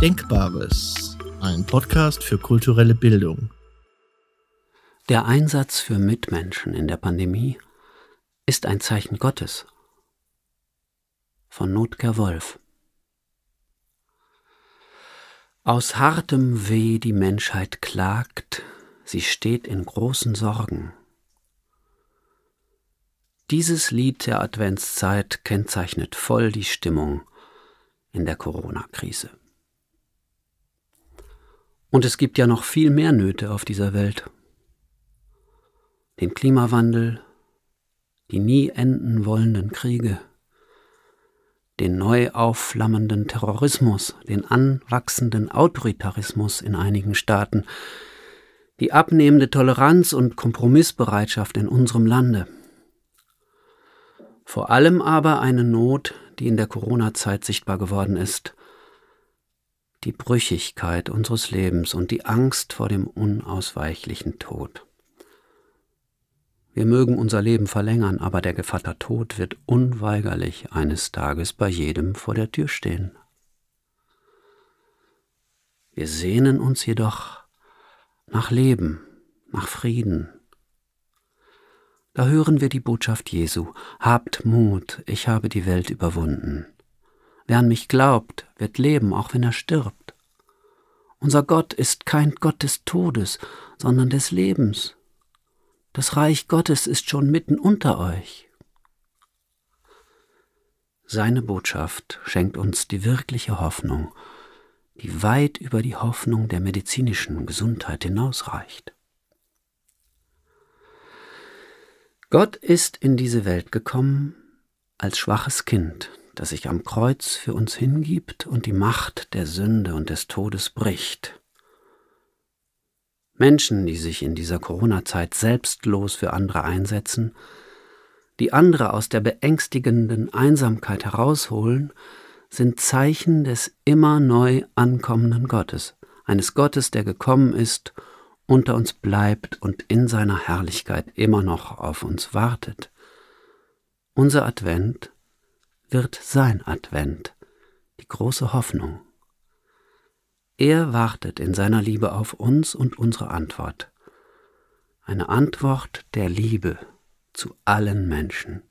Denkbares, ein Podcast für kulturelle Bildung. Der Einsatz für Mitmenschen in der Pandemie ist ein Zeichen Gottes. Von Notker Wolf. Aus hartem Weh die Menschheit klagt, sie steht in großen Sorgen. Dieses Lied der Adventszeit kennzeichnet voll die Stimmung in der Corona-Krise. Und es gibt ja noch viel mehr Nöte auf dieser Welt. Den Klimawandel, die nie enden wollenden Kriege, den neu aufflammenden Terrorismus, den anwachsenden Autoritarismus in einigen Staaten, die abnehmende Toleranz und Kompromissbereitschaft in unserem Lande. Vor allem aber eine Not, die in der Corona-Zeit sichtbar geworden ist, die Brüchigkeit unseres Lebens und die Angst vor dem unausweichlichen Tod. Wir mögen unser Leben verlängern, aber der Gevatter Tod wird unweigerlich eines Tages bei jedem vor der Tür stehen. Wir sehnen uns jedoch nach Leben, nach Frieden. Da hören wir die Botschaft Jesu, Habt Mut, ich habe die Welt überwunden. Wer an mich glaubt, wird leben, auch wenn er stirbt. Unser Gott ist kein Gott des Todes, sondern des Lebens. Das Reich Gottes ist schon mitten unter euch. Seine Botschaft schenkt uns die wirkliche Hoffnung, die weit über die Hoffnung der medizinischen Gesundheit hinausreicht. Gott ist in diese Welt gekommen als schwaches Kind, das sich am Kreuz für uns hingibt und die Macht der Sünde und des Todes bricht. Menschen, die sich in dieser Corona-Zeit selbstlos für andere einsetzen, die andere aus der beängstigenden Einsamkeit herausholen, sind Zeichen des immer neu ankommenden Gottes, eines Gottes, der gekommen ist, unter uns bleibt und in seiner Herrlichkeit immer noch auf uns wartet. Unser Advent wird sein Advent, die große Hoffnung. Er wartet in seiner Liebe auf uns und unsere Antwort. Eine Antwort der Liebe zu allen Menschen.